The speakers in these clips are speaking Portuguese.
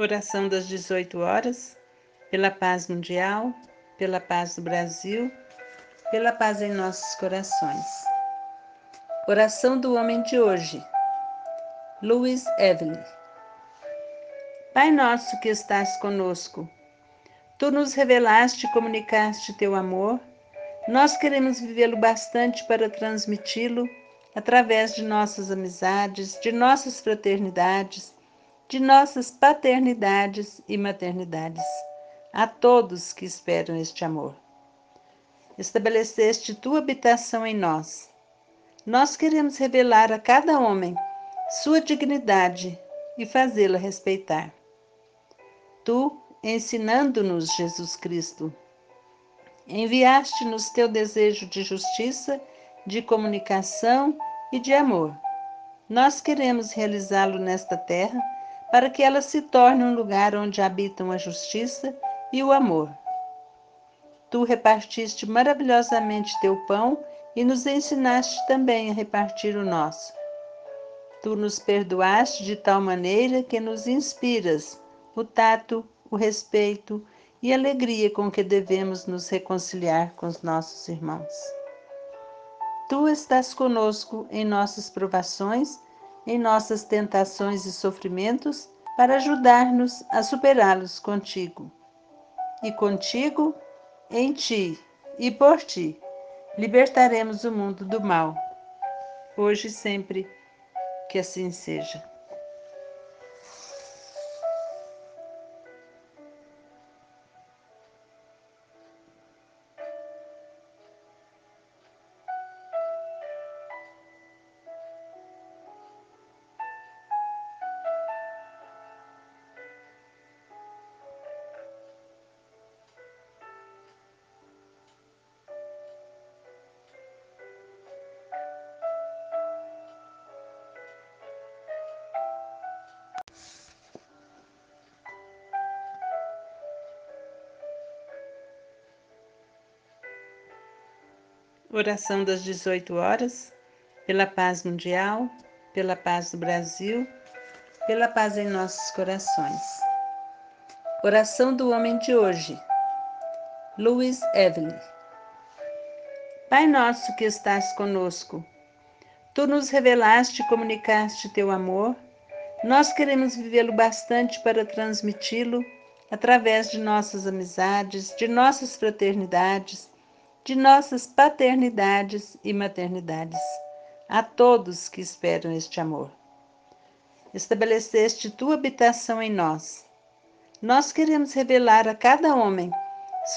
Oração das 18 horas, pela paz mundial, pela paz do Brasil, pela paz em nossos corações. Oração do homem de hoje, Louis Evelyn. Pai nosso que estás conosco, tu nos revelaste e comunicaste teu amor, nós queremos vivê-lo bastante para transmiti-lo através de nossas amizades, de nossas fraternidades, de nossas paternidades e maternidades, a todos que esperam este amor. Estabeleceste tua habitação em nós. Nós queremos revelar a cada homem sua dignidade e fazê-la respeitar. Tu, ensinando-nos Jesus Cristo, enviaste-nos teu desejo de justiça, de comunicação e de amor. Nós queremos realizá-lo nesta terra para que ela se torne um lugar onde habitam a justiça e o amor. Tu repartiste maravilhosamente teu pão e nos ensinaste também a repartir o nosso. Tu nos perdoaste de tal maneira que nos inspiras o tato, o respeito e a alegria com que devemos nos reconciliar com os nossos irmãos. Tu estás conosco em nossas provações em nossas tentações e sofrimentos para ajudar-nos a superá-los contigo. E contigo, em ti e por ti, libertaremos o mundo do mal. Hoje e sempre, que assim seja. Oração das 18 horas, pela paz mundial, pela paz do Brasil, pela paz em nossos corações. Oração do homem de hoje, Louis Evelyn. Pai nosso que estás conosco, tu nos revelaste e comunicaste teu amor, nós queremos vivê-lo bastante para transmiti-lo através de nossas amizades, de nossas fraternidades de nossas paternidades e maternidades, a todos que esperam este amor. Estabeleceste tua habitação em nós. Nós queremos revelar a cada homem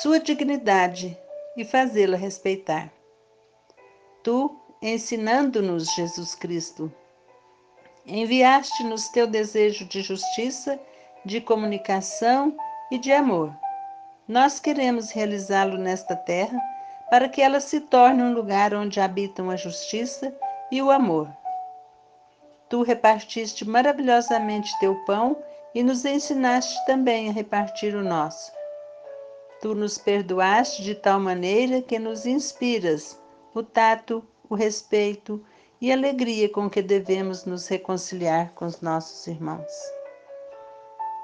sua dignidade e fazê-la respeitar. Tu, ensinando-nos Jesus Cristo, enviaste-nos teu desejo de justiça, de comunicação e de amor. Nós queremos realizá-lo nesta terra para que ela se torne um lugar onde habitam a justiça e o amor. Tu repartiste maravilhosamente teu pão e nos ensinaste também a repartir o nosso. Tu nos perdoaste de tal maneira que nos inspiras o tato, o respeito e a alegria com que devemos nos reconciliar com os nossos irmãos.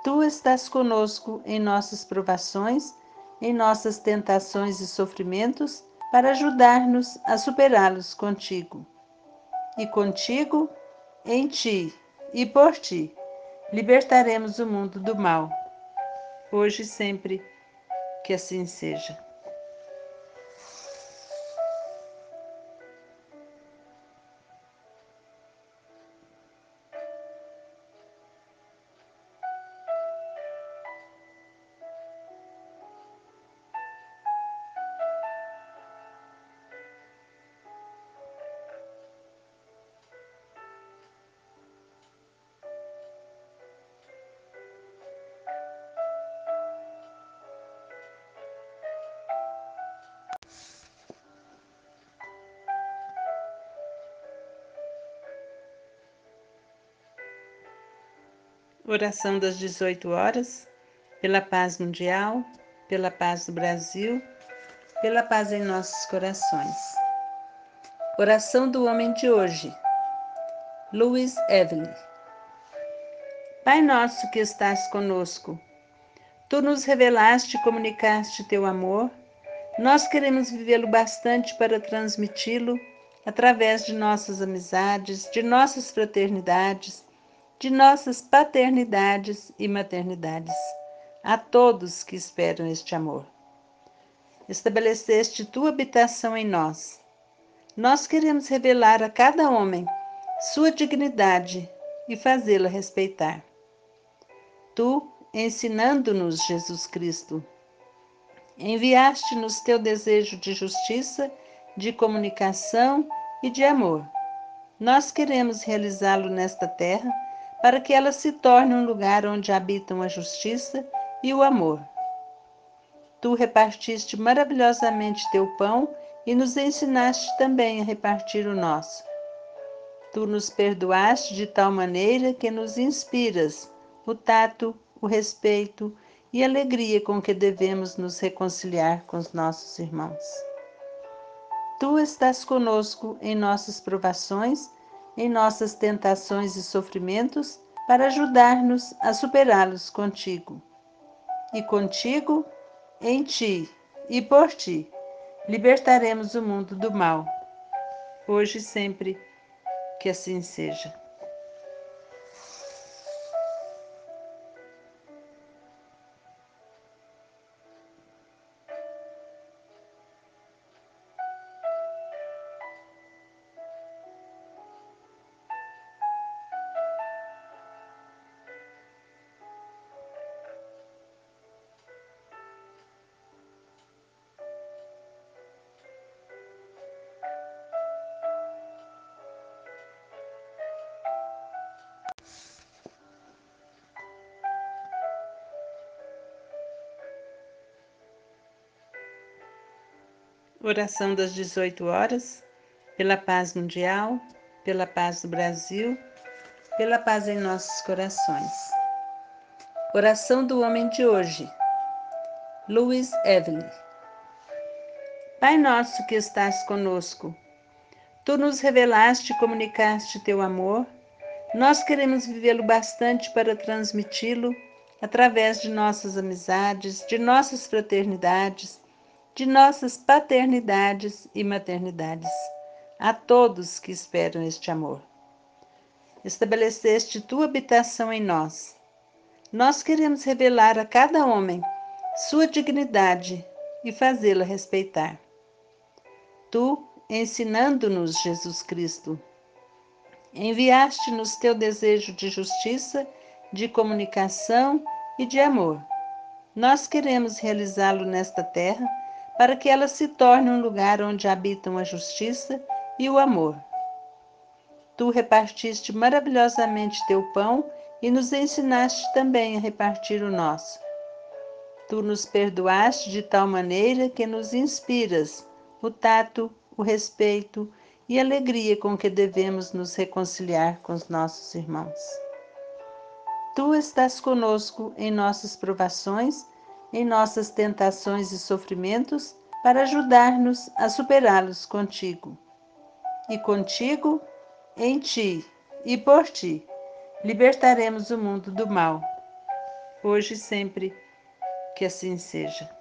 Tu estás conosco em nossas provações em nossas tentações e sofrimentos para ajudar-nos a superá-los contigo. E contigo, em ti e por ti, libertaremos o mundo do mal. Hoje e sempre, que assim seja. Oração das 18 horas, pela paz mundial, pela paz do Brasil, pela paz em nossos corações. Oração do homem de hoje, Louis Evelyn. Pai nosso que estás conosco, tu nos revelaste e comunicaste teu amor. Nós queremos vivê-lo bastante para transmiti-lo através de nossas amizades, de nossas fraternidades, de nossas paternidades e maternidades, a todos que esperam este amor. Estabeleceste tua habitação em nós. Nós queremos revelar a cada homem sua dignidade e fazê-la respeitar. Tu, ensinando-nos Jesus Cristo, enviaste-nos teu desejo de justiça, de comunicação e de amor. Nós queremos realizá-lo nesta terra para que ela se torne um lugar onde habitam a justiça e o amor. Tu repartiste maravilhosamente teu pão e nos ensinaste também a repartir o nosso. Tu nos perdoaste de tal maneira que nos inspiras o tato, o respeito e alegria com que devemos nos reconciliar com os nossos irmãos. Tu estás conosco em nossas provações, em nossas tentações e sofrimentos, para ajudar-nos a superá-los contigo. E contigo, em ti e por ti, libertaremos o mundo do mal. Hoje e sempre, que assim seja. Oração das 18 horas, pela paz mundial, pela paz do Brasil, pela paz em nossos corações. Oração do homem de hoje, Louis Evelyn. Pai nosso que estás conosco, tu nos revelaste e comunicaste teu amor, nós queremos vivê-lo bastante para transmiti-lo através de nossas amizades, de nossas fraternidades de nossas paternidades e maternidades, a todos que esperam este amor. Estabeleceste tua habitação em nós. Nós queremos revelar a cada homem sua dignidade e fazê-la respeitar. Tu, ensinando-nos Jesus Cristo, enviaste-nos teu desejo de justiça, de comunicação e de amor. Nós queremos realizá-lo nesta terra para que ela se torne um lugar onde habitam a justiça e o amor. Tu repartiste maravilhosamente teu pão e nos ensinaste também a repartir o nosso. Tu nos perdoaste de tal maneira que nos inspiras o tato, o respeito e alegria com que devemos nos reconciliar com os nossos irmãos. Tu estás conosco em nossas provações em nossas tentações e sofrimentos para ajudar-nos a superá-los contigo. E contigo, em ti e por ti, libertaremos o mundo do mal. Hoje e sempre, que assim seja.